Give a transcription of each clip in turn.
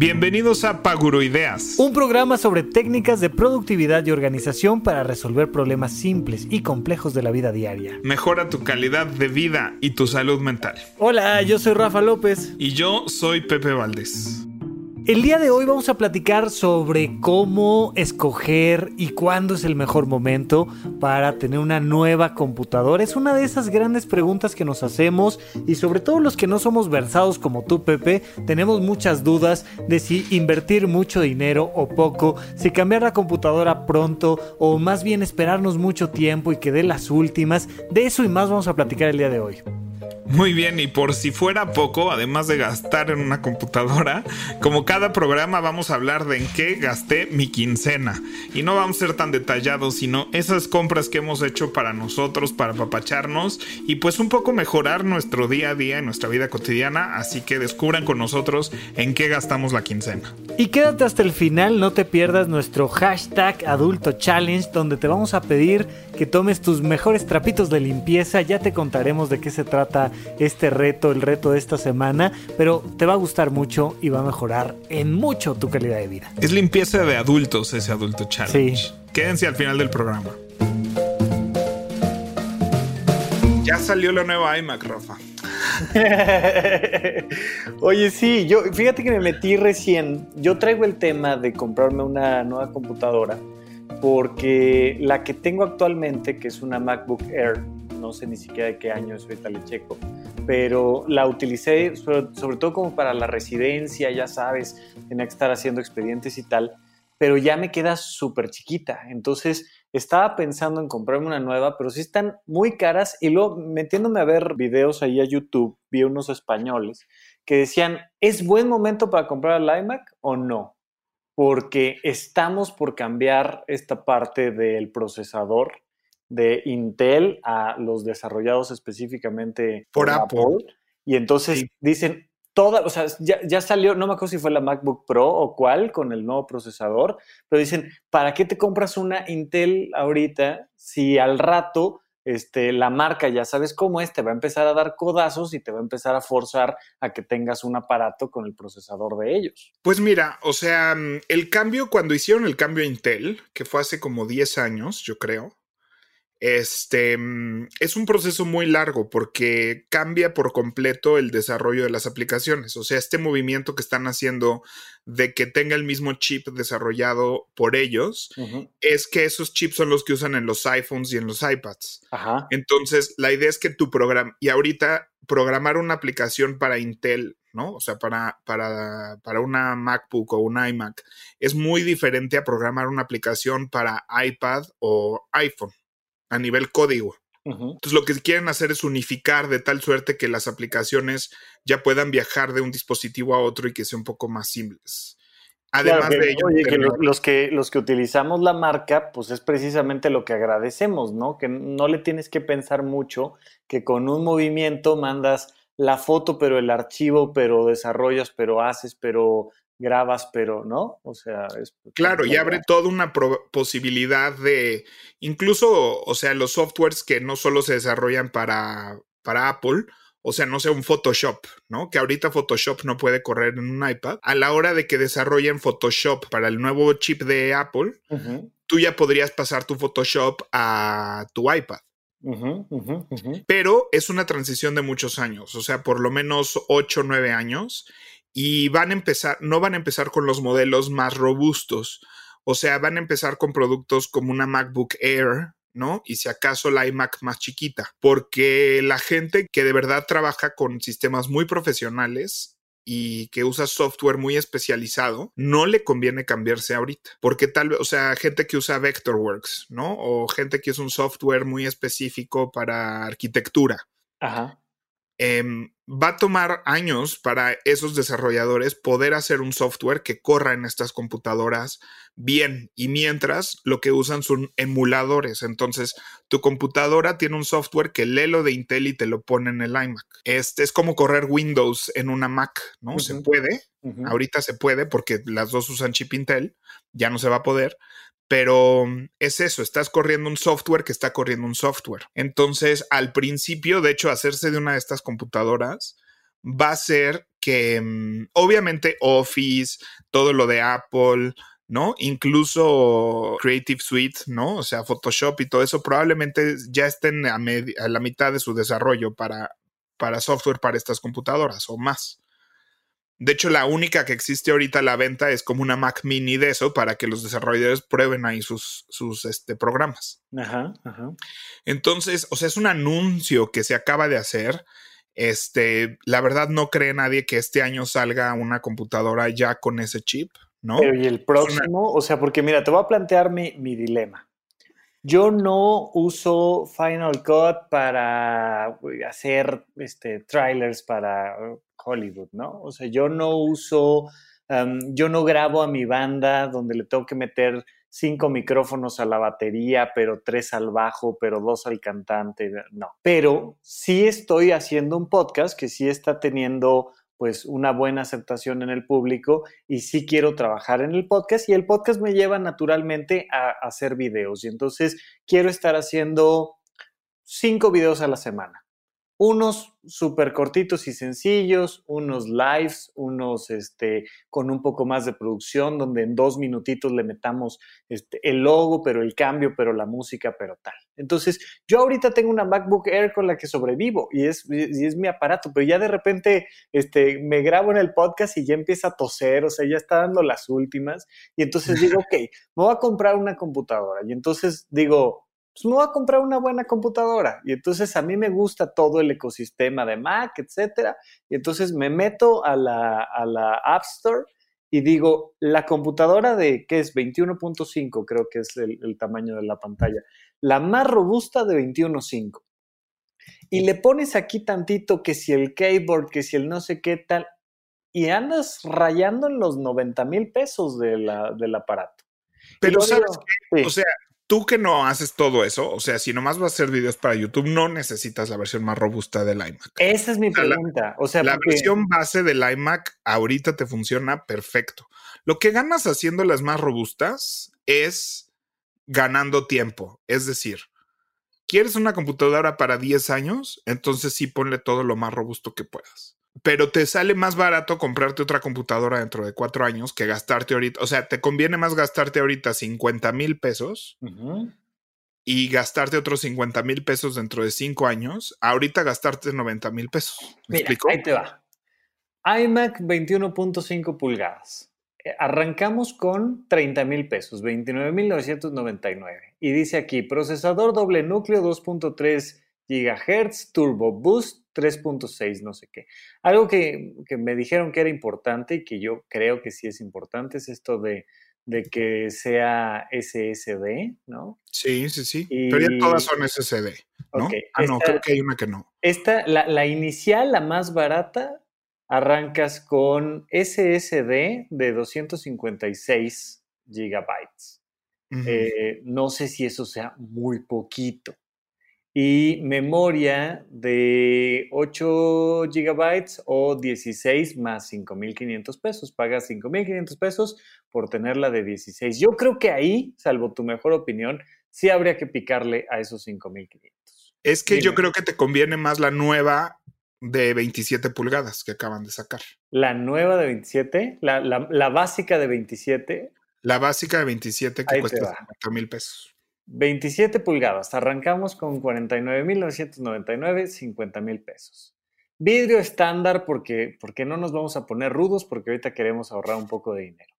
Bienvenidos a Paguro Ideas, un programa sobre técnicas de productividad y organización para resolver problemas simples y complejos de la vida diaria. Mejora tu calidad de vida y tu salud mental. Hola, yo soy Rafa López. Y yo soy Pepe Valdés. El día de hoy vamos a platicar sobre cómo escoger y cuándo es el mejor momento para tener una nueva computadora. Es una de esas grandes preguntas que nos hacemos y sobre todo los que no somos versados como tú, Pepe, tenemos muchas dudas de si invertir mucho dinero o poco, si cambiar la computadora pronto o más bien esperarnos mucho tiempo y que dé las últimas. De eso y más vamos a platicar el día de hoy. Muy bien, y por si fuera poco, además de gastar en una computadora, como cada programa vamos a hablar de en qué gasté mi quincena. Y no vamos a ser tan detallados, sino esas compras que hemos hecho para nosotros, para papacharnos y pues un poco mejorar nuestro día a día en nuestra vida cotidiana. Así que descubran con nosotros en qué gastamos la quincena. Y quédate hasta el final, no te pierdas nuestro hashtag adulto challenge, donde te vamos a pedir que tomes tus mejores trapitos de limpieza. Ya te contaremos de qué se trata este reto, el reto de esta semana, pero te va a gustar mucho y va a mejorar en mucho tu calidad de vida. Es limpieza de adultos ese adulto challenge. Sí. Quédense al final del programa. Ya salió la nueva iMac, Rafa. Oye, sí, yo fíjate que me metí recién. Yo traigo el tema de comprarme una nueva computadora porque la que tengo actualmente, que es una MacBook Air, no sé ni siquiera de qué año es ahorita le checo, pero la utilicé sobre, todo como para la residencia, ya sabes, tenía que estar haciendo expedientes y tal, pero ya me queda súper chiquita, entonces estaba pensando en comprarme una nueva, pero sí están muy caras y luego metiéndome a ver videos ahí a YouTube, vi unos españoles que decían, ¿es buen momento para comprar el iMac o no? Porque estamos por cambiar esta parte del procesador de Intel a los desarrollados específicamente por, Apple. Y entonces dicen, toda, o sea, ya, salió, no me acuerdo si fue la MacBook Pro o cuál, con el nuevo procesador, pero dicen, ¿para qué te compras una Intel ahorita si al rato este, la marca, ya sabes cómo es, te va a empezar a dar codazos y te va a empezar a forzar a que tengas un aparato con el procesador de ellos. Pues mira, o sea, el cambio, cuando hicieron el cambio a Intel, que fue hace como 10 años, yo creo, este mm, es un proceso muy largo porque cambia por completo el desarrollo de las aplicaciones. O sea, este movimiento que están haciendo de que tenga el mismo chip desarrollado por ellos, es que esos chips son los que usan en los iPhones y en los iPads. Entonces, la idea es que tu programa, y ahorita programar una aplicación para Intel, ¿no? O sea, para, para, para una MacBook o un iMac, es muy diferente a programar una aplicación para iPad o iPhone a nivel código. Entonces lo que quieren hacer es unificar de tal suerte que las aplicaciones ya puedan viajar de un dispositivo a otro y que sea un poco más simples. Además de ello, oye, que los, que los que utilizamos la marca, pues es precisamente lo que agradecemos, ¿no? Que no le tienes que pensar mucho, que con un movimiento mandas la foto, pero el archivo, pero desarrollas, pero haces, pero grabas, pero no, o sea, es... Claro, y abre toda una posibilidad de, incluso, o sea, los softwares que no solo se desarrollan para, para Apple, o sea, no sea un Photoshop, ¿no? Que ahorita Photoshop no puede correr en un iPad. A la hora de que desarrollen Photoshop para el nuevo chip de Apple, tú ya podrías pasar tu Photoshop a tu iPad. Pero es una transición de muchos años, o sea, por lo menos 8 o 9 años y van a empezar, no van a empezar con los modelos más robustos. O sea, van a empezar con productos como una MacBook Air, ¿no? Y si acaso la iMac más chiquita, porque la gente que de verdad trabaja con sistemas muy profesionales y que usa software muy especializado, no le conviene cambiarse ahorita, porque tal vez, o sea, gente que usa Vectorworks, ¿no? O gente que usa un software muy específico para arquitectura. Ajá. Em, va a tomar años para esos desarrolladores poder hacer un software que corra en estas computadoras bien y mientras lo que usan son emuladores. Entonces, tu computadora tiene un software que lee lo de Intel y te lo pone en el iMac. Este es como correr Windows en una Mac, ¿no? Se puede. Ahorita se puede porque las dos usan chip Intel, ya no se va a poder, pero mm, es eso, estás corriendo un software que está corriendo un software. Entonces, al principio, de hecho, hacerse de una de estas computadoras va a ser que mm, obviamente Office, todo lo de Apple, ¿no? Incluso Creative Suite, ¿no? O sea, Photoshop y todo eso probablemente ya estén a, a la mitad de su desarrollo para, para software para estas computadoras o más. De hecho, la única que existe ahorita a la venta es como una Mac mini de eso para que los desarrolladores prueben ahí sus, sus este, programas. Ajá, ajá. Entonces, o sea, es un anuncio que se acaba de hacer. Este, la verdad no cree nadie que este año salga una computadora ya con ese chip, ¿no? Pero y el próximo, o sea, porque mira, te voy a plantear mi, mi dilema. Yo no uso Final Cut para hacer este, trailers para Hollywood, ¿no? O sea, yo no uso, yo no grabo a mi banda donde le tengo que meter cinco micrófonos a la batería, pero tres al bajo, pero dos al cantante, no. Pero sí estoy haciendo un podcast que sí está teniendo pues una buena aceptación en el público y sí quiero trabajar en el podcast y el podcast me lleva naturalmente a, a hacer videos y entonces quiero estar haciendo cinco videos a la semana unos súper cortitos y sencillos, unos lives, unos este, con un poco más de producción, donde en dos minutitos le metamos este, el logo, pero el cambio, pero la música, pero tal. Entonces, yo ahorita tengo una MacBook Air con la que sobrevivo y es, y es mi aparato, pero ya de repente este, me grabo en el podcast y ya empieza a toser, o sea, ya está dando las últimas. Y entonces digo, ok, me voy a comprar una computadora. Y entonces digo, pues me voy a comprar una buena computadora. Y entonces a mí me gusta todo el ecosistema de Mac, etcétera. Y entonces me meto a la, a la App Store y digo, la computadora de, ¿qué es? 21.5, creo que es el, el, tamaño de la pantalla. La más robusta de 21.5. Y le pones aquí tantito que si el keyboard, que si el no sé qué tal, y andas rayando en los 90 mil pesos de la, del aparato. Pero sabes qué? O sea, tú que no haces todo eso, o sea, si nomás vas a hacer videos para YouTube, no necesitas la versión más robusta del iMac. Esa es mi pregunta. O sea, la versión base del iMac ahorita te funciona perfecto. Lo que ganas haciendo las más robustas es ganando tiempo. Es decir, ¿quieres una computadora para 10 años? Entonces sí ponle todo lo más robusto que puedas pero te sale más barato comprarte otra computadora dentro de cuatro años que gastarte ahorita. O sea, te conviene más gastarte ahorita 50 mil pesos y gastarte otros 50 mil pesos dentro de cinco años. Ahorita gastarte 90 mil pesos. ¿Me explico? Ahí te va. iMac 21.5 pulgadas. Eh, arrancamos con 30 mil pesos, 29.999. Y dice aquí, procesador doble núcleo 2.3 GHz, Turbo Boost 3.6, no sé qué. Algo que, me dijeron que era importante y que yo creo que sí es importante es esto de, que sea SSD, ¿no? Sí, sí, sí. Pero ya todas son SSD, ¿no? ah, no, creo que hay una que no. Esta, la, inicial, la más barata, arrancas con SSD de 256 gigabytes. Eh, no sé si eso sea muy poquito y memoria de 8 gigabytes o 16 más 5,500 pesos. Pagas 5,500 pesos por tenerla de 16. Yo creo que ahí, salvo tu mejor opinión, sí habría que picarle a esos 5,500. Es que yo creo que te conviene más la nueva de 27 pulgadas que acaban de sacar. La nueva de 27, la, la, básica de 27. La básica de 27 que cuesta 50 mil pesos. 27 pulgadas, arrancamos con 49.999, 50 mil pesos. Vidrio estándar porque, porque no nos vamos a poner rudos porque ahorita queremos ahorrar un poco de dinero.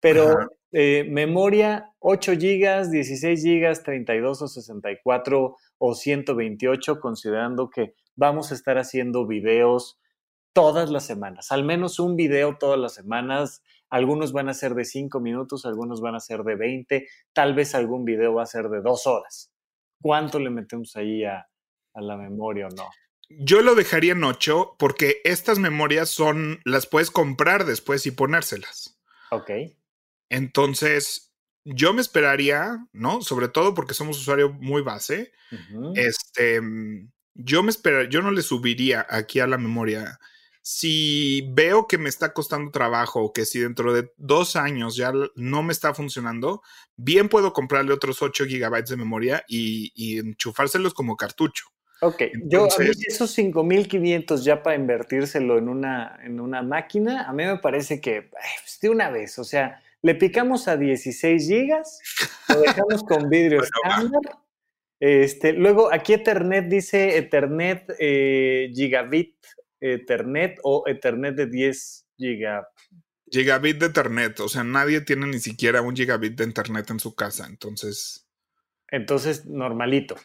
Pero eh, memoria 8 GB, 16 GB, 32 o 64 o 128, considerando que vamos a estar haciendo videos todas las semanas, al menos un video todas las semanas algunos van a ser de 5 minutos, algunos van a ser de 20, tal vez algún video va a ser de 2 horas. ¿Cuánto le metemos ahí a, la memoria o no? Yo lo dejaría en 8 porque estas memorias son, las puedes comprar después y ponérselas. Ok. Entonces, yo me esperaría, ¿no? Sobre todo porque somos usuario muy base. Este, yo me esperaría, yo no le subiría aquí a la memoria si veo que me está costando trabajo o que si dentro de dos años ya no me está funcionando, bien puedo comprarle otros 8 gigabytes de memoria y, enchufárselos como cartucho. Ok, yo a mí esos 5500 ya para invertírselo en una, en una máquina, a mí me parece que pues, de una vez, o sea, le picamos a 16 gigas, lo dejamos con vidrio estándar. Este, luego aquí Ethernet dice Ethernet eh, gigabit Ethernet o Ethernet de 10 gigabit. Gigabit de Ethernet, o sea, nadie tiene ni siquiera un gigabit de Internet en su casa, entonces. Entonces, normalito.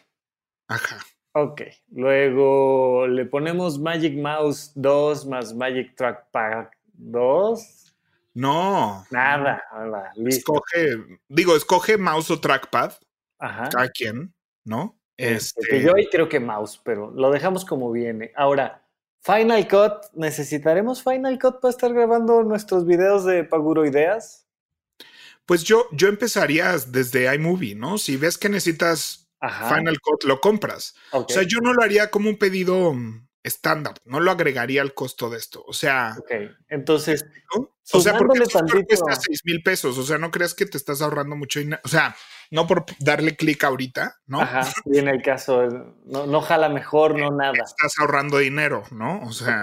Ajá. Ok, luego le ponemos Magic Mouse 2 más Magic Trackpad 2. No. Nada, nada Escoge, digo, escoge mouse o trackpad. Ajá. Cada quien, ¿no? Este... Que yo ahí creo que mouse, pero lo dejamos como viene. Ahora, Final Cut, ¿necesitaremos Final Cut para estar grabando nuestros videos de Paguro Ideas? Pues yo, yo empezaría desde iMovie, ¿no? Si ves que necesitas Final Cut, lo compras. O sea, yo no lo haría como un pedido estándar, no lo agregaría al costo de esto. O sea, ok, entonces, o sea, porque tantito... cuesta 6 mil pesos, o sea, no creas que te estás ahorrando mucho dinero, o sea, no por darle clic ahorita, ¿no? Ajá, y en el caso, no, no jala mejor, no nada. Estás ahorrando dinero, ¿no? O sea,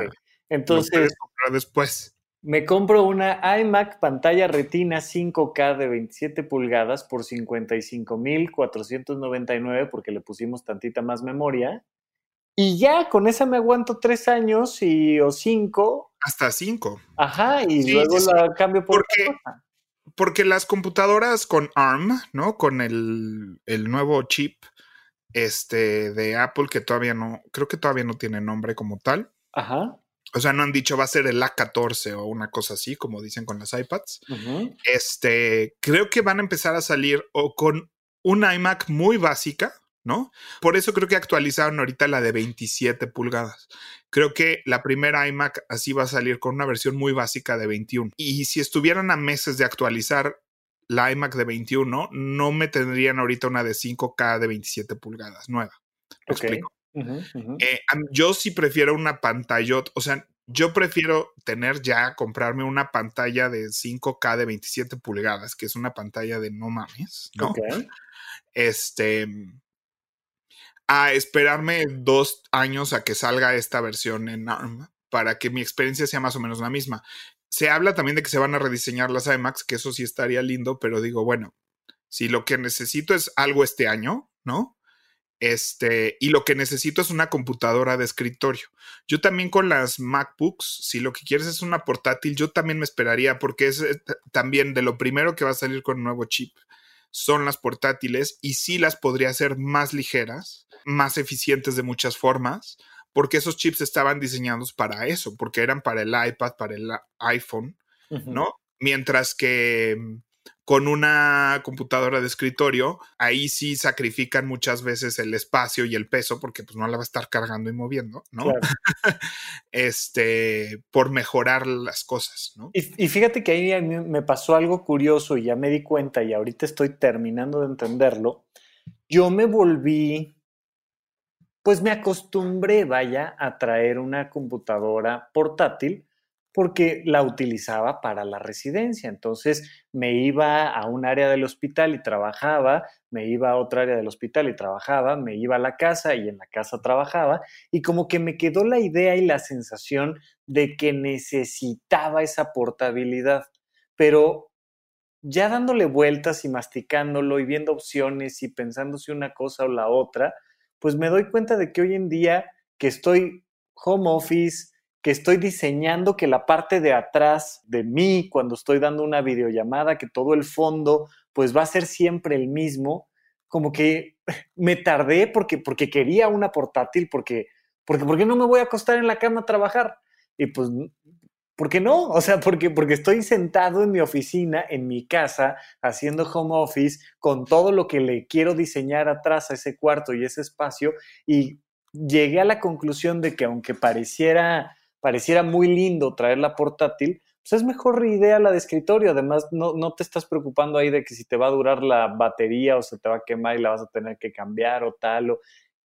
entonces, comprar después. Me compro una iMac pantalla retina 5K de 27 pulgadas por 55,499 porque le pusimos tantita más memoria. Y ya, con esa me aguanto tres años y, o cinco. Hasta cinco. Ajá, y luego la cambio por porque, porque las computadoras con ARM, ¿no? Con el, el, nuevo chip este, de Apple, que todavía no, creo que todavía no tiene nombre como tal. Ajá. O sea, no han dicho va a ser el A14 o una cosa así, como dicen con las iPads. Este, creo que van a empezar a salir o con una iMac muy básica, ¿no? Por eso creo que actualizaron ahorita la de 27 pulgadas. Creo que la primera iMac así va a salir con una versión muy básica de 21. Y si estuvieran a meses de actualizar la iMac de 21, no me tendrían ahorita una de 5K de 27 pulgadas nueva. ¿Lo explico? Eh, yo sí prefiero una pantallot, o sea, yo prefiero tener ya, comprarme una pantalla de 5K de 27 pulgadas, que es una pantalla de no mames, ¿no? Este, a esperarme dos años a que salga esta versión en ARM para que mi experiencia sea más o menos la misma. Se habla también de que se van a rediseñar las iMacs, que eso sí estaría lindo, pero digo, bueno, si lo que necesito es algo este año, ¿no? Este, y lo que necesito es una computadora de escritorio. Yo también con las MacBooks, si lo que quieres es una portátil, yo también me esperaría porque es eh, también de lo primero que va a salir con un nuevo chip son las portátiles y sí las podría hacer más ligeras, más eficientes de muchas formas, porque esos chips estaban diseñados para eso, porque eran para el iPad, para el iPhone, ¿no? Mientras que mm, con una computadora de escritorio, ahí sí sacrifican muchas veces el espacio y el peso, porque pues no la va a estar cargando y moviendo, ¿no? este, por mejorar las cosas, ¿no? Y, y, fíjate que ahí me pasó algo curioso y ya me di cuenta y ahorita estoy terminando de entenderlo. Yo me volví, pues me acostumbré, vaya, a traer una computadora portátil porque la utilizaba para la residencia. Entonces me iba a un área del hospital y trabajaba, me iba a otra área del hospital y trabajaba, me iba a la casa y en la casa trabajaba, y como que me quedó la idea y la sensación de que necesitaba esa portabilidad. Pero ya dándole vueltas y masticándolo y viendo opciones y pensando si una cosa o la otra, pues me doy cuenta de que hoy en día que estoy home office, que estoy diseñando que la parte de atrás de mí, cuando estoy dando una videollamada, que todo el fondo, pues va a ser siempre el mismo, como que me tardé porque, porque quería una portátil, porque, porque, porque no me voy a acostar en la cama a trabajar. Y pues, ¿por qué no? O sea, porque, porque estoy sentado en mi oficina, en mi casa, haciendo home office, con todo lo que le quiero diseñar atrás a ese cuarto y ese espacio, y llegué a la conclusión de que aunque pareciera pareciera muy lindo traer la portátil, pues es mejor idea la de escritorio. Además, no, no, te estás preocupando ahí de que si te va a durar la batería o se te va a quemar y la vas a tener que cambiar o tal. O...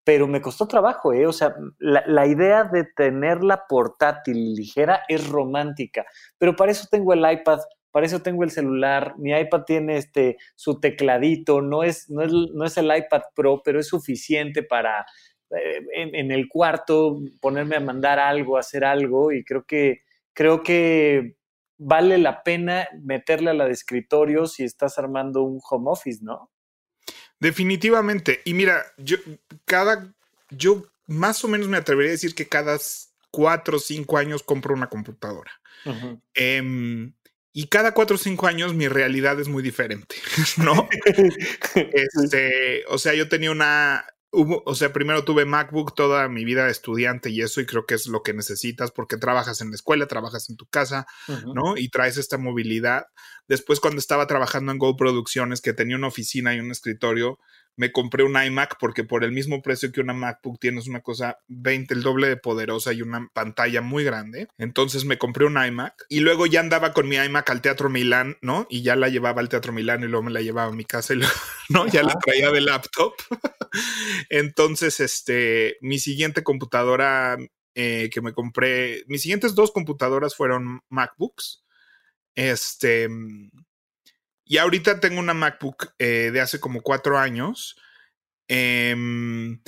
Pero me costó trabajo, ¿eh? O sea, la, la idea de tener la portátil ligera es romántica. Pero para eso tengo el iPad para eso tengo el celular, mi iPad tiene este, su tecladito, no es, no, es, no es el iPad Pro, pero es suficiente para eh, en, el cuarto, ponerme a mandar algo, hacer algo, y creo que, creo que vale la pena meterle a la de escritorio si estás armando un home office, ¿no? Definitivamente. Y mira, yo cada, yo más o menos me atrevería a decir que cada cuatro o cinco años compro una computadora. Em, y cada cuatro o cinco años mi realidad es muy diferente, ¿no? este, o sea, yo tenía una, o sea, primero tuve MacBook toda mi vida de estudiante y eso, y creo que es lo que necesitas porque trabajas en la escuela, trabajas en tu casa, ¿no? Y traes esta movilidad. Después, cuando estaba trabajando en Go Producciones, que tenía una oficina y un escritorio, me compré un iMac porque por el mismo precio que una MacBook tienes una cosa 20, el doble de poderosa y una pantalla muy grande. Entonces me compré un iMac y luego ya andaba con mi iMac al Teatro Milán, ¿no? Y ya la llevaba al Teatro Milán y luego me la llevaba a mi casa y ¿no? Ya la traía de laptop. Entonces, este, mi siguiente computadora eh, que me compré, mis siguientes dos computadoras fueron MacBooks. Este, y ahorita tengo una MacBook eh, de hace como cuatro años em,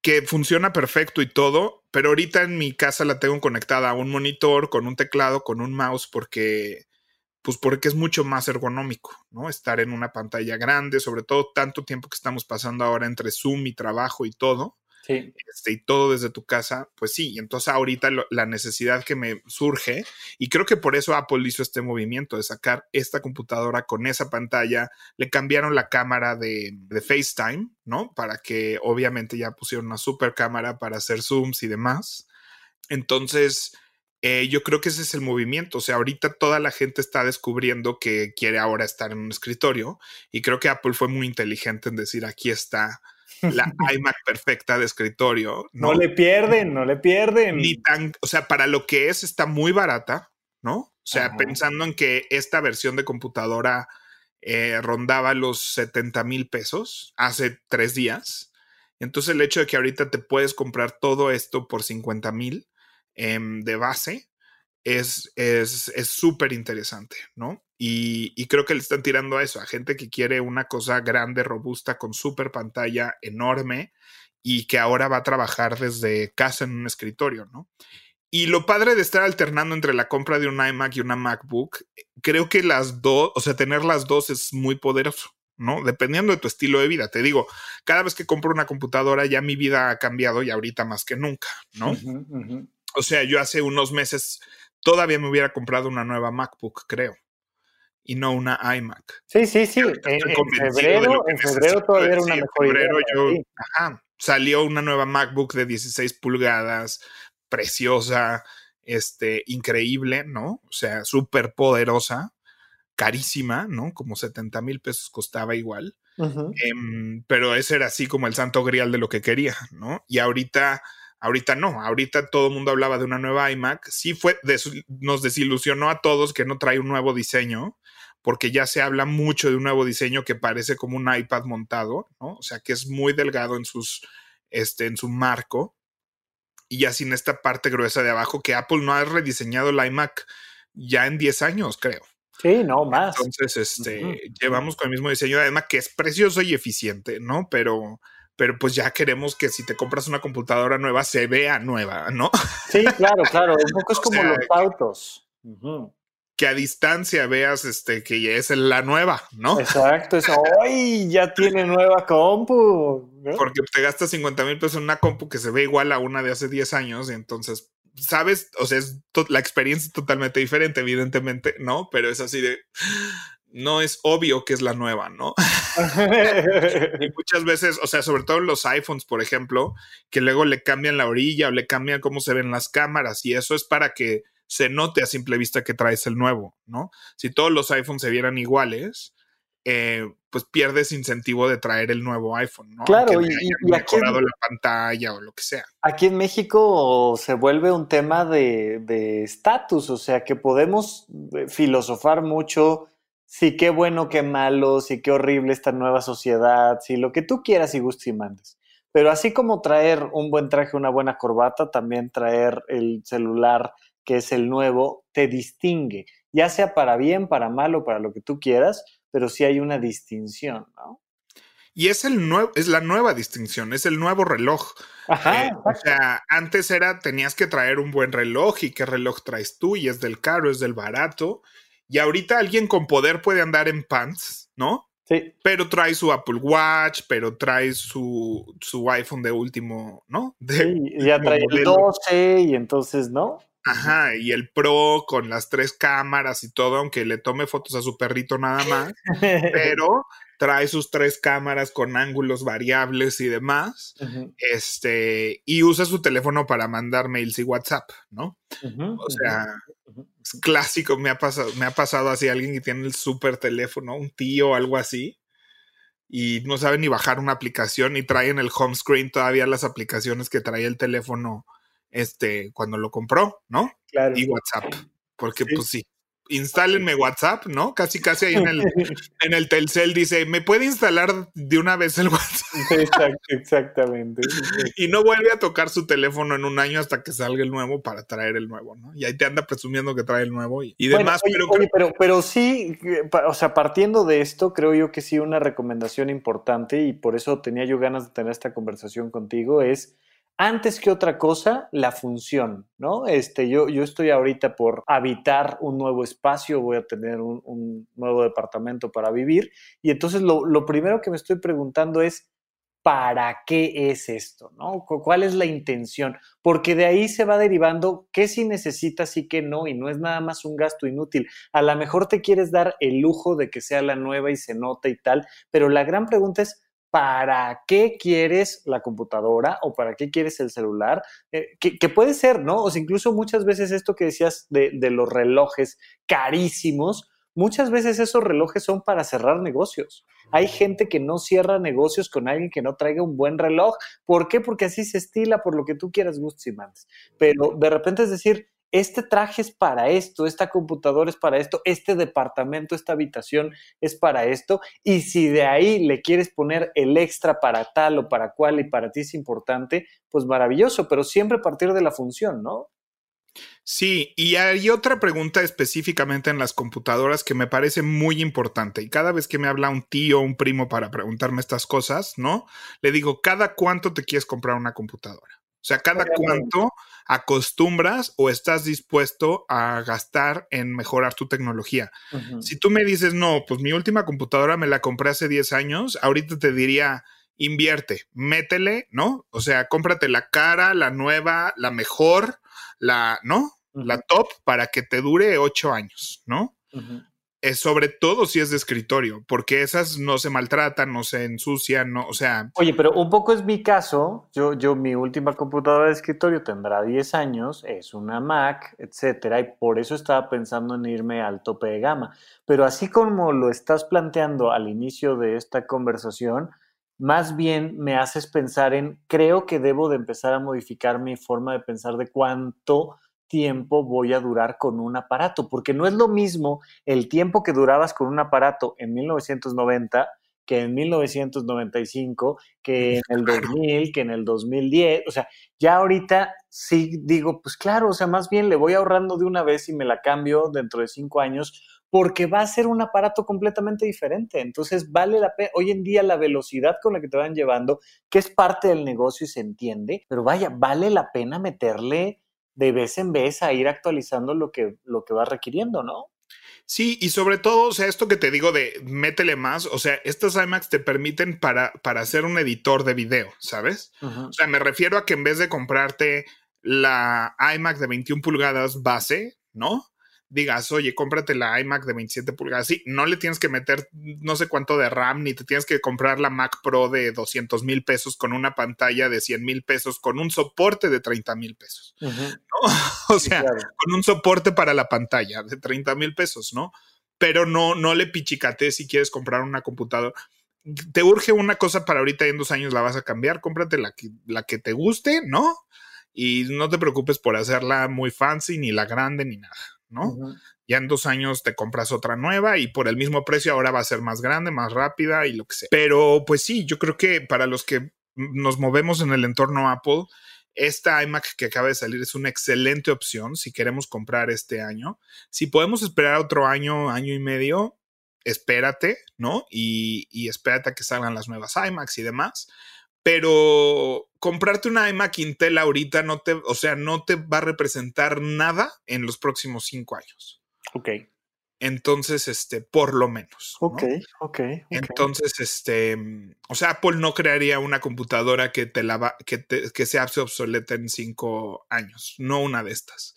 que funciona perfecto y todo, pero ahorita en mi casa la tengo conectada a un monitor, con un teclado, con un mouse, porque, pues porque es mucho más ergonómico, ¿no? Estar en una pantalla grande, sobre todo tanto tiempo que estamos pasando ahora entre Zoom y trabajo y todo. Este, y todo desde tu casa, pues sí, y entonces ahorita la necesidad que me surge, y creo que por eso Apple hizo este movimiento de sacar esta computadora con esa pantalla, le cambiaron la cámara de, de FaceTime, ¿no? Para que obviamente ya pusieron una super cámara para hacer zooms y demás. Entonces, eh, yo creo que ese es el movimiento. O sea, ahorita toda la gente está descubriendo que quiere ahora estar en un escritorio y creo que Apple fue muy inteligente en decir aquí está la iMac perfecta de escritorio. ¿no? le pierden, no le pierden. Ni tan, o sea, para lo que es, está muy barata, ¿no? O sea, pensando en que esta versión de computadora eh, rondaba los 70 mil pesos hace tres días. Entonces, el hecho de que ahorita te puedes comprar todo esto por 50 mil em, de base es súper es, interesante, ¿no? Y, creo que le están tirando a eso, a gente que quiere una cosa grande, robusta, con súper pantalla enorme y que ahora va a trabajar desde casa en un escritorio, ¿no? Y lo padre de estar alternando entre la compra de un iMac y una MacBook, creo que las dos, o sea, tener las dos es muy poderoso, ¿no? Dependiendo de tu estilo de vida. Te digo, cada vez que compro una computadora ya mi vida ha cambiado y ahorita más que nunca, ¿no? O sea, yo hace unos meses todavía me hubiera comprado una nueva MacBook, creo y no una iMac. Sí, sí, sí. En, febrero, en febrero todavía era una mejor febrero Yo, ajá, salió una nueva MacBook de 16 pulgadas, preciosa, este, increíble, ¿no? O sea, súper poderosa, carísima, ¿no? Como 70 mil pesos costaba igual. Em, pero ese era así como el santo grial de lo que quería, ¿no? Y ahorita Ahorita no, ahorita todo el mundo hablaba de una nueva iMac. Sí fue, nos desilusionó a todos que no trae un nuevo diseño, porque ya se habla mucho de un nuevo diseño que parece como un iPad montado, ¿no? O sea, que es muy delgado en sus, este, en su marco y ya sin esta parte gruesa de abajo que Apple no ha rediseñado el iMac ya en 10 años, creo. Sí, no, más. Entonces, este, llevamos con el mismo diseño de iMac que es precioso y eficiente, ¿no? Pero, pero pues ya queremos que si te compras una computadora nueva se vea nueva, ¿no? Sí, claro, claro. Un poco es como los autos que a distancia veas este, que ya es la nueva, ¿no? Exacto, es hoy ya tiene nueva compu. Porque te gastas 50 mil pesos en una compu que se ve igual a una de hace 10 años, y entonces, ¿sabes? O sea, es la experiencia es totalmente diferente, evidentemente, ¿no? Pero es así de. No es obvio que es la nueva, ¿no? y muchas veces, o sea, sobre todo los iPhones, por ejemplo, que luego le cambian la orilla o le cambian cómo se ven las cámaras, y eso es para que se note a simple vista que traes el nuevo, ¿no? Si todos los iPhones se vieran iguales, eh, pues pierdes incentivo de traer el nuevo iPhone, ¿no? Claro, y, mejorado la pantalla o lo que sea. Aquí en México se vuelve un tema de estatus, o sea que podemos eh, filosofar mucho si qué bueno, qué malo, si qué horrible esta nueva sociedad, si lo que tú quieras y gustes y mandes. Pero así como traer un buen traje, una buena corbata, también traer el celular que es el nuevo, te distingue, ya sea para bien, para mal o para lo que tú quieras, pero sí hay una distinción, ¿no? Y es, el nuevo, es la nueva distinción, es el nuevo reloj. Eh, o sea, antes era, tenías que traer un buen reloj y qué reloj traes tú y es del caro, es del barato. Y ahorita alguien con poder puede andar en pants, ¿no? Sí. Pero trae su Apple Watch, pero trae su, su iPhone de último, ¿no? sí, ya trae el 12 y entonces, ¿no? Ajá, y el Pro con las tres cámaras y todo, aunque le tome fotos a su perrito nada más, pero trae sus tres cámaras con ángulos variables y demás, este, y usa su teléfono para mandar mails y WhatsApp, ¿no? o sea, es clásico, me ha pasado, me ha pasado así alguien que tiene el súper teléfono, un tío o algo así, y no sabe ni bajar una aplicación y trae en el home screen todavía las aplicaciones que trae el teléfono este, cuando lo compró, ¿no? Claro. Y WhatsApp, porque pues sí, instálenme WhatsApp, ¿no? Casi, casi ahí en el, en el Telcel dice, ¿me puede instalar de una vez el WhatsApp? exactamente. Y no vuelve a tocar su teléfono en un año hasta que salga el nuevo para traer el nuevo, ¿no? Y ahí te anda presumiendo que trae el nuevo y, demás. pero, pero, pero sí, o sea, partiendo de esto, creo yo que sí una recomendación importante y por eso tenía yo ganas de tener esta conversación contigo es antes que otra cosa, la función, ¿no? Este, yo, yo estoy ahorita por habitar un nuevo espacio, voy a tener un, nuevo departamento para vivir, y entonces lo, lo, primero que me estoy preguntando es, ¿para qué es esto? ¿no? ¿Cuál es la intención? Porque de ahí se va derivando qué sí necesitas y qué no, y no es nada más un gasto inútil. A lo mejor te quieres dar el lujo de que sea la nueva y se nota y tal, pero la gran pregunta es, para qué quieres la computadora o para qué quieres el celular, eh, que, puede ser, ¿no? O incluso muchas veces esto que decías de, los relojes carísimos, muchas veces esos relojes son para cerrar negocios. Hay gente que no cierra negocios con alguien que no traiga un buen reloj. ¿Por qué? Porque así se estila por lo que tú quieras, gustos y mandes. Pero de repente es decir, este traje es para esto, esta computadora es para esto, este departamento, esta habitación es para esto, y si de ahí le quieres poner el extra para tal o para cual y para ti es importante, pues maravilloso, pero siempre partir de la función, ¿no? Sí, y hay otra pregunta específicamente en las computadoras que me parece muy importante. Y cada vez que me habla un tío o un primo para preguntarme estas cosas, ¿no? Le digo, ¿cada cuánto te quieres comprar una computadora? O sea, cada cuánto acostumbras o estás dispuesto a gastar en mejorar tu tecnología. Si tú me dices, no, pues mi última computadora me la compré hace 10 años, ahorita te diría, invierte, métele, ¿no? O sea, cómprate la cara, la nueva, la mejor, la, ¿no? La top para que te dure 8 años, ¿no? Es sobre todo si es de escritorio, porque esas no se maltratan, no se ensucian, no, o sea. Oye, pero un poco es mi caso. Yo, yo, mi última computadora de escritorio tendrá 10 años, es una Mac, etcétera, y por eso estaba pensando en irme al tope de gama. Pero así como lo estás planteando al inicio de esta conversación, más bien me haces pensar en, creo que debo de empezar a modificar mi forma de pensar de cuánto tiempo voy a durar con un aparato, porque no es lo mismo el tiempo que durabas con un aparato en 1990 que en 1995, que en el 2000, que en el 2010, o sea, ya ahorita sí digo, pues claro, o sea, más bien le voy ahorrando de una vez y me la cambio dentro de cinco años, porque va a ser un aparato completamente diferente. Entonces, vale la pena, hoy en día la velocidad con la que te van llevando, que es parte del negocio y se entiende, pero vaya, vale la pena meterle de vez en vez a ir actualizando lo que, lo que va requiriendo, ¿no? Sí, y sobre todo, o sea, esto que te digo de métele más, o sea, estas iMacs te permiten para, para hacer un editor de video, ¿sabes? O sea, me refiero a que en vez de comprarte la iMac de 21 pulgadas base, ¿no? Digas, oye, cómprate la iMac de 27 pulgadas. Sí, no le tienes que meter no sé cuánto de RAM, ni te tienes que comprar la Mac Pro de 200 mil pesos con una pantalla de 100 mil pesos, con un soporte de 30 mil pesos. O sea, con un soporte para la pantalla de 30 mil pesos, ¿no? Pero no, no le pichicate si quieres comprar una computadora. Te urge una cosa para ahorita y en dos años la vas a cambiar, cómprate la que, la que te guste, ¿no? Y no te preocupes por hacerla muy fancy, ni la grande, ni nada. ¿No? Ya en dos años te compras otra nueva y por el mismo precio ahora va a ser más grande, más rápida y lo que sea. Pero pues sí, yo creo que para los que nos movemos en el entorno Apple, esta iMac que acaba de salir es una excelente opción si queremos comprar este año. Si podemos esperar otro año, año y medio, espérate, ¿no? Y, y espérate a que salgan las nuevas iMacs y demás. Pero comprarte una iMac Intel ahorita no te, o sea, no te va a representar nada en los próximos cinco años. Ok. Entonces, este, por lo menos. Ok, ok. Entonces, este, o sea, Apple no crearía una computadora que te la va, que, te, que se hace obsoleta en cinco años, no una de estas.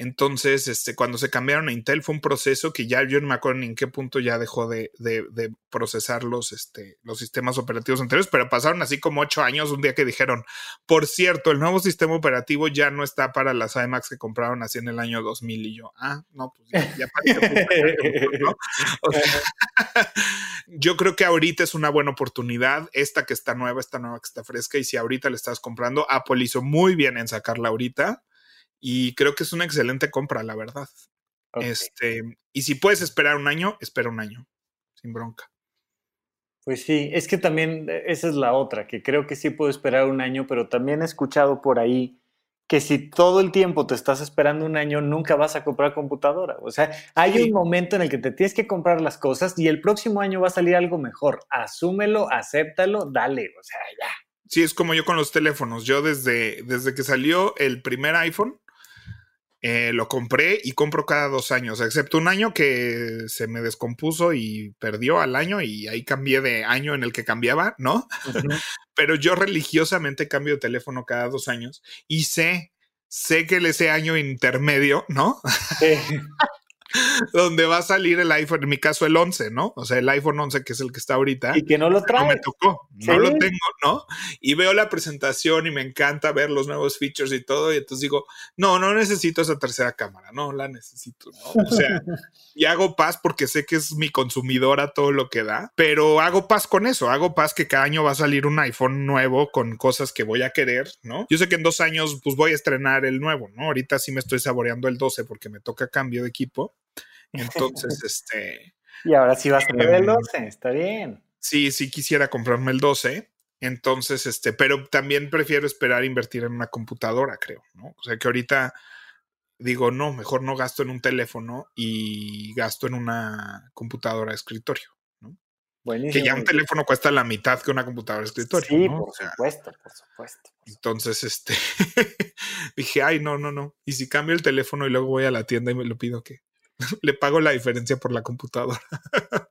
Entonces, este, cuando se cambiaron a Intel fue un proceso que ya yo no me acuerdo ni en qué punto ya dejó de, procesar los, este, los sistemas operativos anteriores, pero pasaron así como ocho años un día que dijeron, por cierto, el nuevo sistema operativo ya no está para las iMacs que compraron así en el año 2000 y yo, ah, no, pues ya, ya ¿no? yo creo que ahorita es una buena oportunidad, esta que está nueva, esta nueva que está fresca, y si ahorita le estás comprando, Apple hizo muy bien en sacarla ahorita y creo que es una excelente compra, la verdad. Este, y si puedes esperar un año, espera un año, sin bronca. Pues sí, es que también eh, esa es la otra, que creo que sí puedo esperar un año, pero también he escuchado por ahí que si todo el tiempo te estás esperando un año, nunca vas a comprar computadora. O sea, hay un momento en el que te tienes que comprar las cosas y el próximo año va a salir algo mejor. Asúmelo, acéptalo, dale, o sea, ya. Sí, es como yo con los teléfonos. Yo desde, desde que salió el primer iPhone, eh, lo compré y compro cada dos años, excepto un año que se me descompuso y perdió al año y ahí cambié de año en el que cambiaba, ¿no? Pero yo religiosamente cambio de teléfono cada dos años y sé, sé que ese año intermedio, ¿no? donde va a salir el iPhone, en mi caso el 11, ¿no? O sea, el iPhone 11 que es el que está ahorita. Y que no lo trae. No me tocó, no lo tengo, ¿no? Y veo la presentación y me encanta ver los nuevos features y todo, y entonces digo, no, no necesito esa tercera cámara, no la necesito, ¿no? O sea, y hago paz porque sé que es mi consumidora todo lo que da, pero hago paz con eso, hago paz que cada año va a salir un iPhone nuevo con cosas que voy a querer, ¿no? Yo sé que en dos años pues voy a estrenar el nuevo, ¿no? Ahorita sí me estoy saboreando el 12 porque me toca cambio de equipo entonces, este... Y ahora sí vas a tener el 12, em, está bien. Sí, sí quisiera comprarme el 12. Entonces, este, pero también prefiero esperar invertir en una computadora, creo, ¿no? O sea que ahorita digo, no, mejor no gasto en un teléfono y gasto en una computadora de escritorio, ¿no? Buenísimo. Que ya un teléfono cuesta la mitad que una computadora de escritorio. Sí, por supuesto, por supuesto. Entonces, este, dije, ay, no, no, no. Y si cambio el teléfono y luego voy a la tienda y me lo pido, ¿qué? le pago la diferencia por la computadora.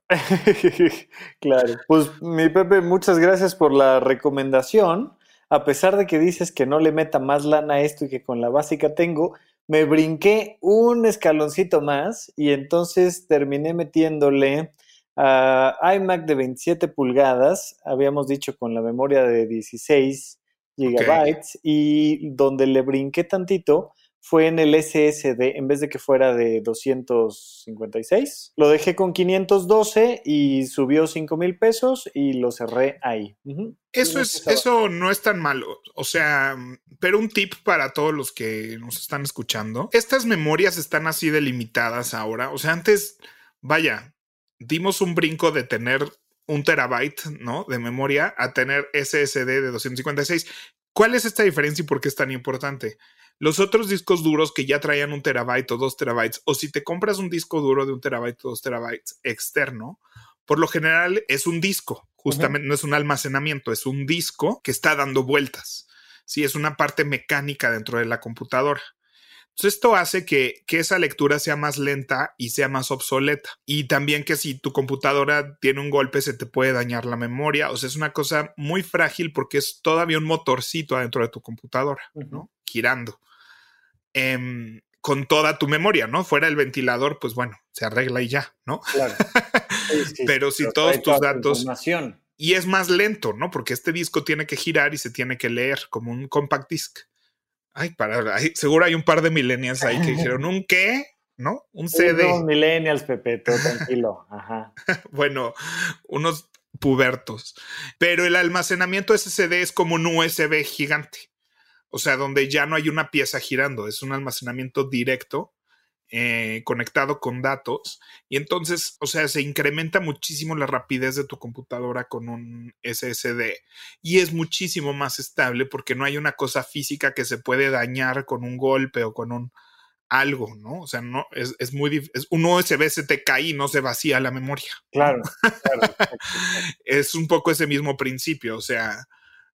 claro. Pues mi Pepe, muchas gracias por la recomendación. A pesar de que dices que no le meta más lana a esto y que con la básica tengo, me brinqué un escaloncito más y entonces terminé metiéndole a iMac de 27 pulgadas, habíamos dicho con la memoria de 16 gigabytes, y donde le brinqué tantito fue en el SSD, en vez de que fuera de 256, lo dejé con 512 y subió 5 mil pesos y lo cerré ahí. Eso, es, eso no es tan malo, o sea, pero un tip para todos los que nos están escuchando, estas memorias están así delimitadas ahora, o sea, antes, vaya, dimos un brinco de tener un terabyte, ¿no? De memoria a tener SSD de 256. ¿Cuál es esta diferencia y por qué es tan importante? Los otros discos duros que ya traían un terabyte o dos terabytes, o si te compras un disco duro de un terabyte o dos terabytes externo, por lo general es un disco, justamente no es un almacenamiento, es un disco que está dando vueltas. Sí, es una parte mecánica dentro de la computadora. Entonces, esto hace que, que, esa lectura sea más lenta y sea más obsoleta. Y también que si tu computadora tiene un golpe, se te puede dañar la memoria. O sea, es una cosa muy frágil porque es todavía un motorcito adentro de tu computadora, ¿no? Girando. Em, con toda tu memoria, ¿no? Fuera el ventilador, pues bueno, se arregla y ya, ¿no? Claro. pero si todos tus datos... Y es más lento, ¿no? Porque este disco tiene que girar y se tiene que leer como un compact disc. Ay, para, seguro hay un par de millennials ahí que dijeron, ¿un qué? ¿No? Un CD. Unos millennials, Pepe, todo tranquilo. Ajá. bueno, unos pubertos. Pero el almacenamiento SSD es como un USB gigante. O sea, donde ya no hay una pieza girando, es un almacenamiento directo eh, conectado con datos. Y entonces, o sea, se incrementa muchísimo la rapidez de tu computadora con un SSD y es muchísimo más estable porque no hay una cosa física que se puede dañar con un golpe o con un algo, ¿no? O sea, no, es, es muy difícil. Un USB se te cae y no se vacía la memoria. Claro, claro. es un poco ese mismo principio, o sea,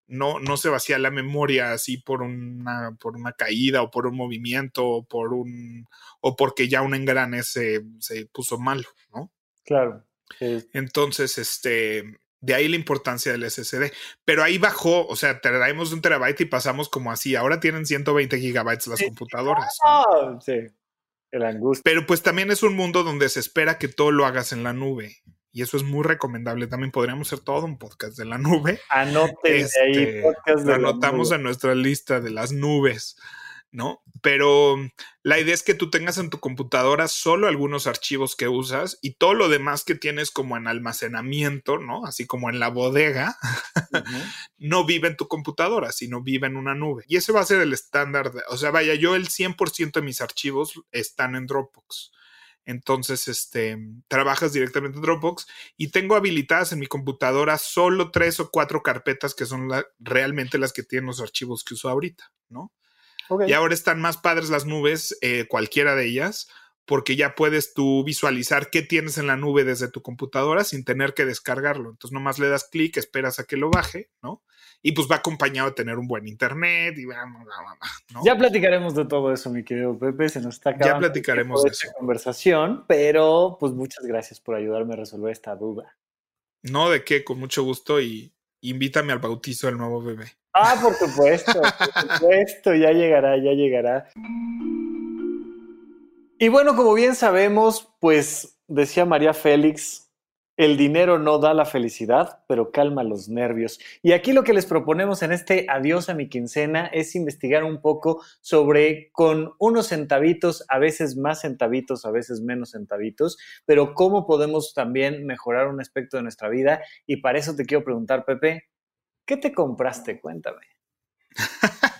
no, no se vacía la memoria así por una, por una caída o por un movimiento o por un, o porque ya un engrane se, se puso malo, ¿no? Claro. Entonces, este, de ahí la importancia del SSD. Pero ahí bajó, o sea, traemos un terabyte y pasamos como así. Ahora tienen 120 gigabytes las computadoras. Ah, sí, el angustia. Pero pues también es un mundo donde se espera que todo lo hagas en la nube. Y eso es muy recomendable. También podríamos hacer todo un podcast de la nube. Anoten ahí Este, podcast lo de la anotamos nube. en nuestra lista de las nubes, ¿no? Pero la idea es que tú tengas en tu computadora solo algunos archivos que usas y todo lo demás que tienes como en almacenamiento, ¿no? Así como en la bodega, no vive en tu computadora, sino vive en una nube. Y ese va a ser el estándar. o sea, vaya, yo el 100% de mis archivos están en Dropbox. Entonces, este, trabajas directamente en Dropbox y tengo habilitadas en mi computadora solo tres o cuatro carpetas que son la- realmente las que tienen los archivos que uso ahorita, ¿no? Y ahora están más padres las nubes, eh, cualquiera de ellas, porque ya puedes tú visualizar qué tienes en la nube desde tu computadora sin tener que descargarlo. Entonces nomás le das clic, esperas a que lo baje, ¿no? Y pues va acompañado de tener un buen internet y bla, bla, bla, ¿no? Ya platicaremos de todo eso, mi querido Pepe. Se nos está acabando el platicaremos de esta conversación, pero pues muchas gracias por ayudarme a resolver esta duda. No, de qué, con mucho gusto y invítame al bautizo del nuevo bebé. Ah, por supuesto, por supuesto, ya llegará, ya llegará. Y bueno, como bien sabemos, pues decía María Félix, el dinero no da la felicidad, pero calma los nervios. Y aquí lo que les proponemos en este Adiós a mi quincena es investigar un poco sobre con unos centavitos, a veces más centavitos, a veces menos centavitos, pero cómo podemos también mejorar un aspecto de nuestra vida. Y para eso te quiero preguntar, Pepe, ¿qué te compraste? Cuéntame.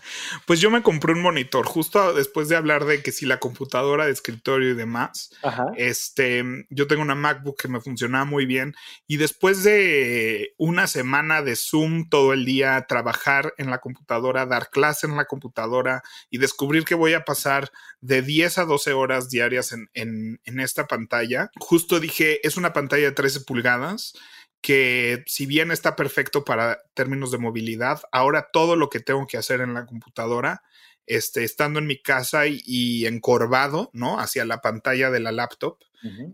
Pues yo me compré un monitor justo después de hablar de que si la computadora de escritorio y demás. Ajá. Este, yo tengo una MacBook que me funcionaba muy bien y después de una semana de Zoom todo el día, trabajar en la computadora, dar clase en la computadora y descubrir que voy a pasar de 10 a 12 horas diarias en, en, en esta pantalla, justo dije, es una pantalla de 13 pulgadas que si bien está perfecto para términos de movilidad, ahora todo lo que tengo que hacer en la computadora, este, estando en mi casa y, y encorvado, ¿no? Hacia la pantalla de la laptop,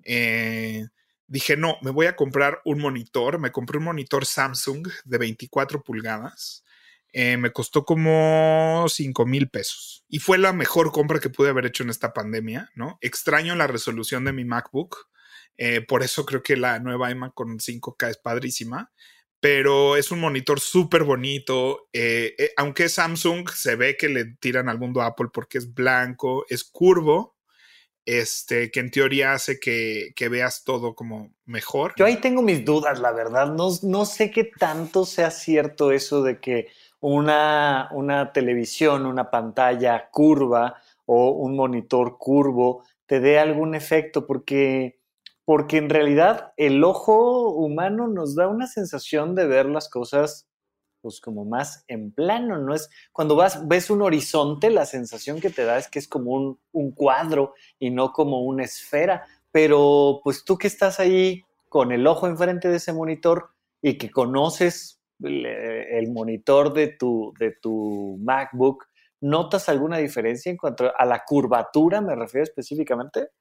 eh, dije, no, me voy a comprar un monitor. Me compré un monitor Samsung de 24 pulgadas. Eh, me costó como 5 mil pesos. Y fue la mejor compra que pude haber hecho en esta pandemia, ¿no? Extraño la resolución de mi MacBook. Eh, por eso creo que la nueva iMac con 5K es padrísima. Pero es un monitor súper bonito. eh, eh, aunque Samsung, se ve que le tiran al mundo Apple porque es blanco, es curvo este, que en teoría hace que, que veas todo como mejor. Yo ahí tengo mis dudas, la verdad. No, no sé qué tanto sea cierto eso de que una, una televisión, una pantalla curva o un monitor curvo te dé algún efecto, porque, porque en realidad el ojo humano nos da una sensación de ver las cosas pues como más en plano, ¿no? Es cuando vas, ves un horizonte, la sensación que te da es que es como un, cuadro y no como una esfera. Pero pues tú que estás ahí con el ojo enfrente de ese monitor y que conoces el, el monitor de tu, de tu MacBook, ¿notas alguna diferencia en cuanto a la curvatura, me refiero específicamente?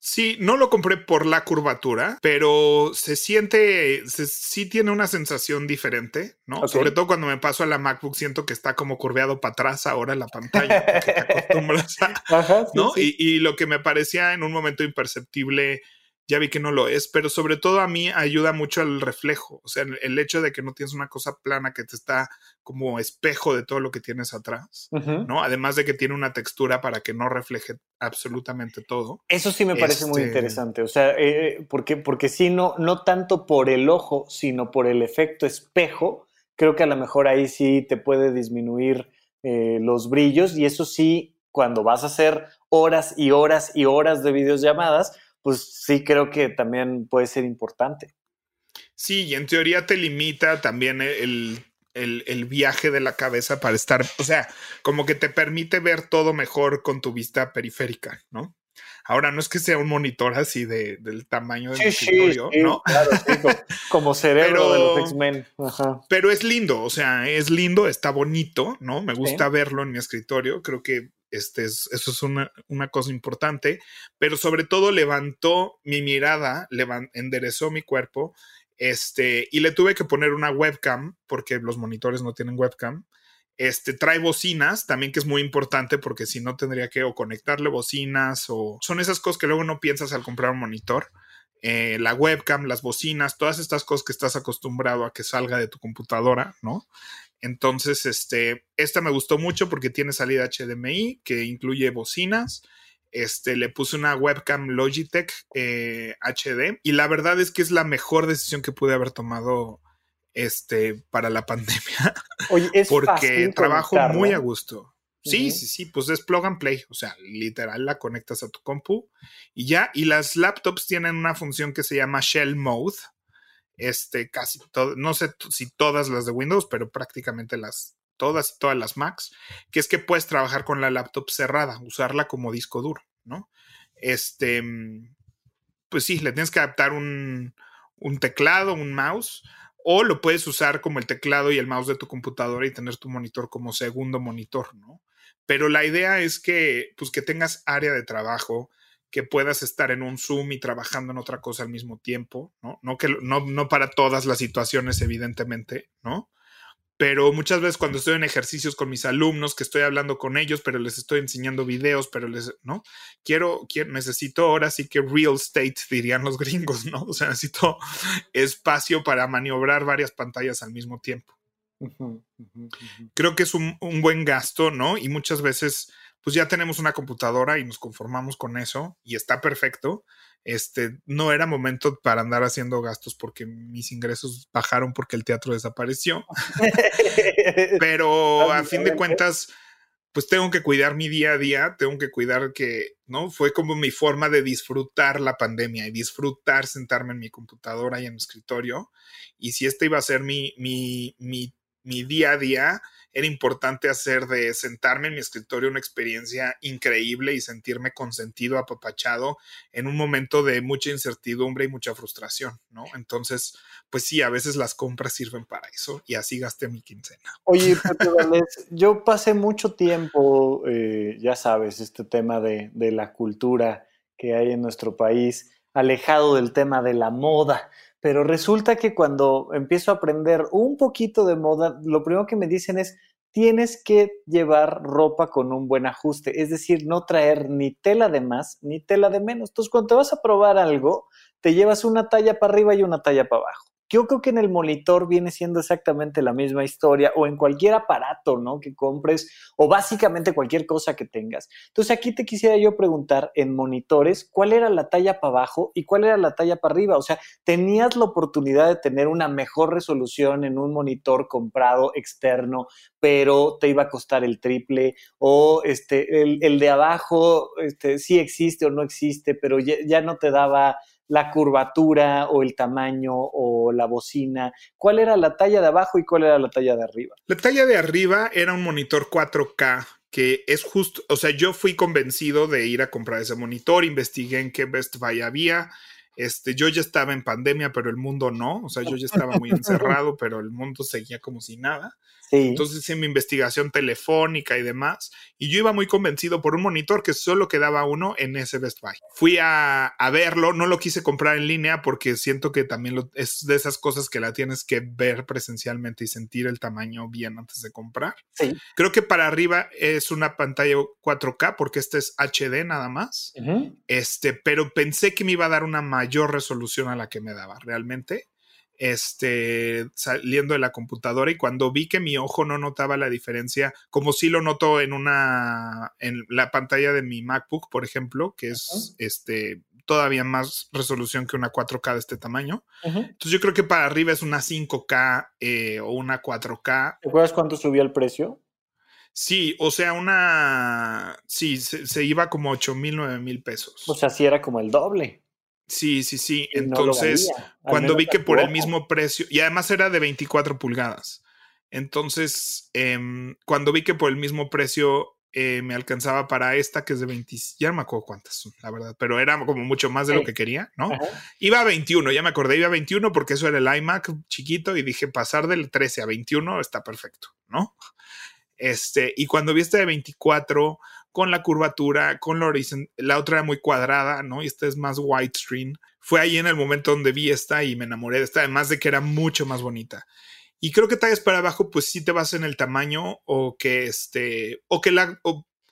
Sí, no lo compré por la curvatura, pero se siente, se, sí tiene una sensación diferente, ¿no? Sobre todo cuando me paso a la MacBook, siento que está como curveado para atrás ahora la pantalla, porque te acostumbras a, Ajá, sí, ¿no? sí. Y, y lo que me parecía en un momento imperceptible, ya vi que no lo es, pero sobre todo a mí ayuda mucho al reflejo, o sea, el, el hecho de que no tienes una cosa plana que te está como espejo de todo lo que tienes atrás. ¿no? Además de que tiene una textura para que no refleje absolutamente todo. Eso sí me parece muy Este- interesante, o sea, eh, porque, porque sí, no, no tanto por el ojo, sino por el efecto espejo, creo que a lo mejor ahí sí te puede disminuir eh, los brillos y eso sí, cuando vas a hacer horas y horas y horas de videollamadas, pues sí creo que también puede ser importante. Sí, y en teoría te limita también el, el, el, viaje de la cabeza para estar, o sea, como que te permite ver todo mejor con tu vista periférica, ¿no? Ahora no es que sea un monitor así de, del tamaño del sí, escritorio, sí, ¿no? Claro, como, cerebro de los X-Men. Pero es lindo, o sea, es lindo, está bonito, ¿no? Me gusta verlo en mi escritorio. Creo que este es, eso es una, una, cosa importante, pero sobre todo levantó mi mirada, enderezó mi cuerpo, este, y le tuve que poner una webcam, porque los monitores no tienen webcam. Este trae bocinas, también que es muy importante porque si no tendría que o conectarle bocinas o son esas cosas que luego no piensas al comprar un monitor. Eh, la webcam, las bocinas, todas estas cosas que estás acostumbrado a que salga de tu computadora, ¿no? Entonces, este, esta me gustó mucho porque tiene salida HDMI que incluye bocinas. Este, le puse una webcam Logitech HD eh, y la verdad es que es la mejor decisión que pude haber tomado este, para la pandemia. Oye, es porque trabajo muy a gusto. Sí, sí, sí, pues es plug and play, o sea, literal la conectas a tu compu y ya, y las laptops tienen una función que se llama Shell Mode, este, casi todo, no sé si todas las de Windows, pero prácticamente las, todas y todas las Macs, que es que puedes trabajar con la laptop cerrada, usarla como disco duro, ¿no? Este, pues sí, le tienes que adaptar un, un teclado, un mouse, o lo puedes usar como el teclado y el mouse de tu computadora y tener tu monitor como segundo monitor, ¿no? Pero la idea es que, pues, que tengas área de trabajo, que puedas estar en un Zoom y trabajando en otra cosa al mismo tiempo, ¿no? No, que, no, no para todas las situaciones, evidentemente, ¿no? pero muchas veces cuando estoy en ejercicios con mis alumnos, que estoy hablando con ellos, pero les estoy enseñando videos, pero les, ¿no? Quiero, quiero necesito ahora sí que real estate, dirían los gringos, ¿no? O sea, necesito espacio para maniobrar varias pantallas al mismo tiempo. Creo que es un, un buen gasto, ¿no? Y muchas veces, pues ya tenemos una computadora y nos conformamos con eso y está perfecto este, no era momento para andar haciendo gastos porque mis ingresos bajaron porque el teatro desapareció. Pero a fin de cuentas, pues tengo que cuidar mi día a día, tengo que cuidar que, ¿no? Fue como mi forma de disfrutar la pandemia y disfrutar sentarme en mi computadora y en mi escritorio. Y si este iba a ser mi, mi, mi, mi día a día, era importante hacer de sentarme en mi escritorio una experiencia increíble y sentirme consentido, apapachado en un momento de mucha incertidumbre y mucha frustración, ¿no? Entonces, pues sí, a veces las compras sirven para eso y así gasté mi quincena. Oye, yo pasé mucho tiempo, eh, ya sabes, este tema de, de la cultura que hay en nuestro país, alejado del tema de la moda pero resulta que cuando empiezo a aprender un poquito de moda, lo primero que me dicen es, tienes que llevar ropa con un buen ajuste, es decir, no traer ni tela de más ni tela de menos. Entonces, cuando te vas a probar algo, te llevas una talla para arriba y una talla para abajo. Yo creo que en el monitor viene siendo exactamente la misma historia o en cualquier aparato, ¿no? Que compres o básicamente cualquier cosa que tengas. Entonces aquí te quisiera yo preguntar en monitores, ¿cuál era la talla para abajo y cuál era la talla para arriba? O sea, ¿tenías la oportunidad de tener una mejor resolución en un monitor comprado externo, pero te iba a costar el triple? O este, el, de abajo, este, sí existe o no existe, pero ya no te daba la curvatura o el tamaño o la bocina? ¿Cuál era la talla de abajo y cuál era la talla de arriba? La talla de arriba era un monitor 4K que es justo, o sea, yo fui convencido de ir a comprar ese monitor, investigué en qué Best Buy había. Este, yo ya estaba en pandemia, pero el mundo no, o sea, yo ya estaba muy encerrado, pero el mundo seguía como si nada. Entonces hice mi investigación telefónica y demás. Y yo iba muy convencido por un monitor que solo quedaba uno en ese Best Buy. Fui a, verlo, no lo quise comprar en línea porque siento que también es de esas cosas que la tienes que ver presencialmente y sentir el tamaño bien antes de comprar. Creo que para arriba es una pantalla 4K porque este es HD nada más. Este, pero pensé que me iba a dar una mayor resolución a la que me daba realmente este, saliendo de la computadora y cuando vi que mi ojo no notaba la diferencia, como si lo noto en una, en la pantalla de mi MacBook, por ejemplo, que es este, todavía más resolución que una 4K de este tamaño. Entonces yo creo que para arriba es una 5K eh, o una 4K. ¿Te acuerdas cuánto subió el precio? Sí, o sea, una. Sí, se, iba como 8 mil, 9 mil pesos. O sea, sí era como el doble. Sí, sí, sí. Entonces, cuando vi que por el mismo precio, y además era de 24 pulgadas, Entonces, em, cuando vi que por el mismo precio eh, me alcanzaba para esta, que es de 20, ya no me acuerdo cuántas son, la verdad, pero era como mucho más de lo que quería, ¿no? Iba a 21, ya me acordé, iba a 21 porque eso era el iMac chiquito y dije, pasar del 13 a 21 está perfecto, ¿no? Este, y cuando vi esta de 24, con la curvatura, con la horizontal, la otra era muy cuadrada, ¿no? Y esta es más widescreen. Fue ahí en el momento donde vi esta y me enamoré de esta, además de que era mucho más bonita. Y creo que tallas para abajo, pues sí te vas en el tamaño o que este, o que la,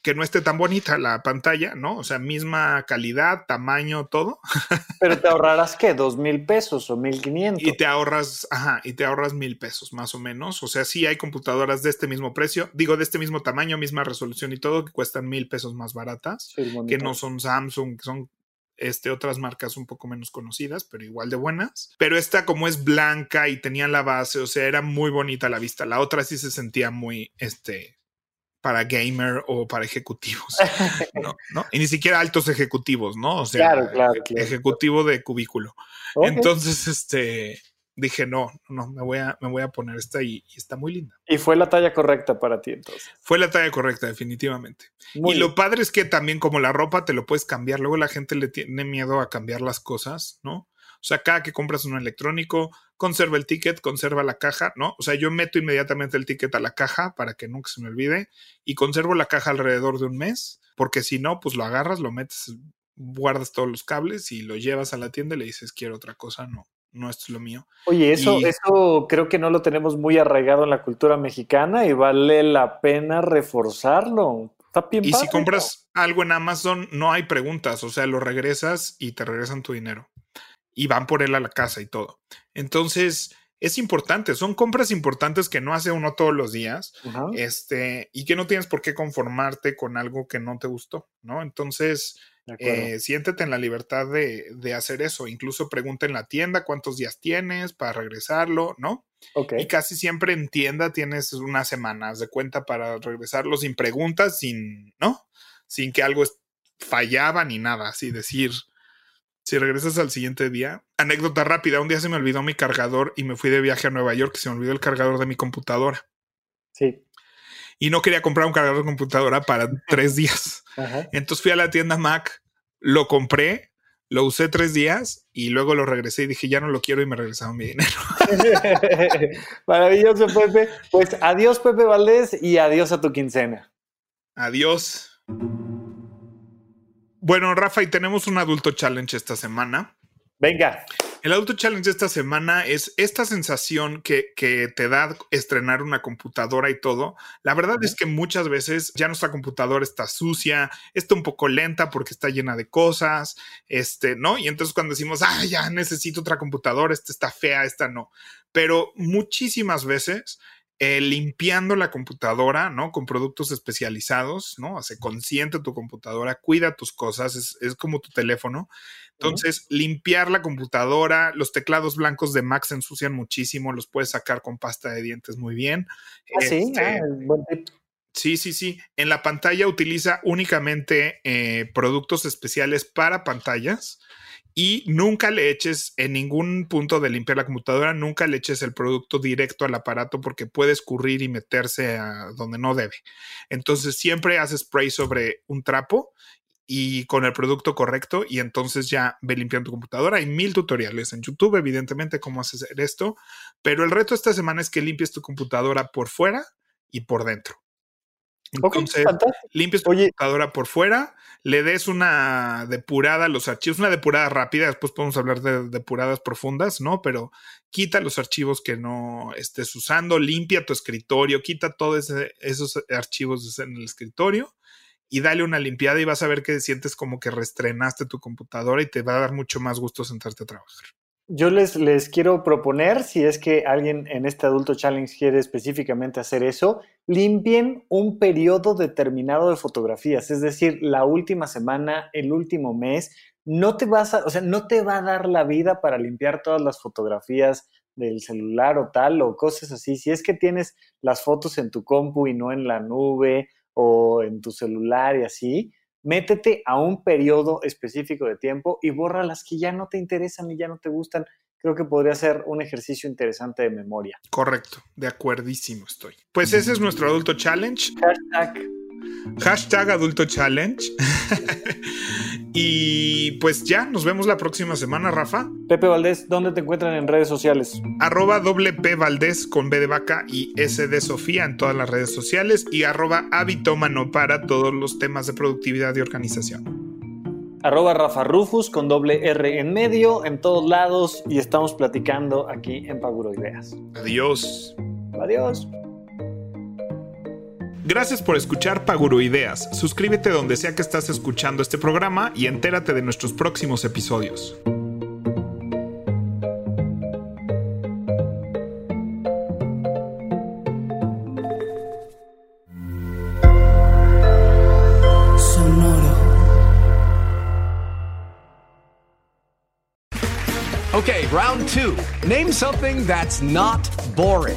que no esté tan bonita la pantalla, ¿no? O sea, misma calidad, tamaño, todo. Pero te ahorrarás qué, dos mil pesos o mil quinientos. Y te ahorras, ajá, y te ahorras mil pesos más o menos. O sea, sí hay computadoras de este mismo precio, digo, de este mismo tamaño, misma resolución y todo, que cuestan mil pesos más baratas, que no son Samsung, que son este, otras marcas un poco menos conocidas, pero igual de buenas. Pero esta como es blanca y tenía la base, o sea, era muy bonita la vista. La otra sí se sentía muy, este, para gamer o para ejecutivos, ¿no? Y ni siquiera altos ejecutivos, ¿no? O sea, ejecutivo de cubículo. Entonces, este, dije, no, no, me voy a, me voy a poner esta y, está muy linda. Y fue la talla correcta para ti entonces. Fue la talla correcta, definitivamente. y lo padre es que también como la ropa te lo puedes cambiar, luego la gente le tiene miedo a cambiar las cosas, ¿no? O sea, cada que compras un electrónico, conserva el ticket, conserva la caja, ¿no? O sea, yo meto inmediatamente el ticket a la caja para que nunca se me olvide y conservo la caja alrededor de un mes, porque si no, pues lo agarras, lo metes, guardas todos los cables y lo llevas a la tienda y le dices, quiero otra cosa, no no es lo mío. Oye, eso, eso creo que no lo tenemos muy arraigado en la cultura mexicana y vale la pena reforzarlo. Está bien y si compras algo en Amazon, no hay preguntas, o sea, lo regresas y te regresan tu dinero. Y van por él a la casa y todo. Entonces, es importante, son compras importantes que no hace uno todos los días, este, y que no tienes por qué conformarte con algo que no te gustó, ¿no? Entonces, eh, siéntete en la libertad de, hacer eso. Incluso pregunta en la tienda cuántos días tienes para regresarlo, ¿no? Y casi siempre en tienda tienes unas semanas de cuenta para regresarlo sin preguntas, sin, ¿no? Sin que algo fallaba ni nada, así decir. Si regresas al siguiente día, anécdota rápida, un día se me olvidó mi cargador y me fui de viaje a Nueva York y se me olvidó el cargador de mi computadora. Sí y no quería comprar un cargador de computadora para tres días. Entonces fui a la tienda Mac, lo compré, lo usé tres días y luego lo regresé y dije, ya no lo quiero y me regresaron mi dinero. Maravilloso, Pepe. Pues adiós, Pepe Valdés, y adiós a tu quincena. Adiós. Bueno, Rafa, y tenemos un adulto challenge esta semana. Venga. El Auto Challenge de esta semana es esta sensación que, te da estrenar una computadora y todo. La verdad es que muchas veces ya nuestra computadora está sucia, está un poco lenta porque está llena de cosas, este, ¿no? Y entonces cuando decimos, ah, ya necesito otra computadora, esta está fea, esta no. Pero muchísimas veces eh, limpiando la computadora, ¿no? Con productos especializados, ¿no? Hace consciente tu computadora, cuida tus cosas, es, es como tu teléfono. Entonces, limpiar la computadora, los teclados blancos de Mac se ensucian muchísimo, los puedes sacar con pasta de dientes muy bien. Ah, sí, ah, este, sí, sí, sí. En la pantalla utiliza únicamente eh, productos especiales para pantallas y nunca le eches en ningún punto de limpiar la computadora, nunca le eches el producto directo al aparato porque puede escurrir y meterse a donde no debe. Entonces siempre haces spray sobre un trapo y con el producto correcto y entonces ya ve limpiando tu computadora. Hay mil tutoriales en YouTube, evidentemente, cómo hacer esto, pero el reto esta semana es que limpies tu computadora por fuera y por dentro. Entonces, limpies tu computadora por fuera, le des una depurada a los archivos, una depurada rápida, después podemos hablar de depuradas profundas, ¿no? Pero quita los archivos que no estés usando, limpia tu escritorio, quita todos esos archivos en el escritorio y dale una limpiada y vas a ver que sientes como que restrenaste tu computadora y te va a dar mucho más gusto sentarte a trabajar. Yo les, les quiero proponer, si es que alguien en este Adulto Challenge quiere específicamente hacer eso, limpien un periodo determinado de fotografías, es decir, la última semana, el último mes, no te vas a, o sea, no te va a dar la vida para limpiar todas las fotografías del celular o tal, o cosas así. Si es que tienes las fotos en tu compu y no en la nube, o en tu celular y así, métete a un periodo específico de tiempo y borra las que ya no te interesan y ya no te gustan creo que podría ser un ejercicio interesante de memoria. Correcto, de acuerdísimo estoy. Pues ese es nuestro adulto challenge. Hashtag. Hashtag adulto challenge. y pues ya, nos vemos la próxima semana, Rafa. Pepe Valdés, ¿dónde te encuentran en redes sociales? Arroba doble P Valdés con B de vaca y S de Sofía en todas las redes sociales y arroba habitómano para todos los temas de productividad y organización arroba Rafa Rufus con doble R en medio, en todos lados, y estamos platicando aquí en Paguro Ideas. Adiós. Adiós. Gracias por escuchar Paguro Ideas. Suscríbete donde sea que estás escuchando este programa y entérate de nuestros próximos episodios. Okay, round two. Name something that's not boring.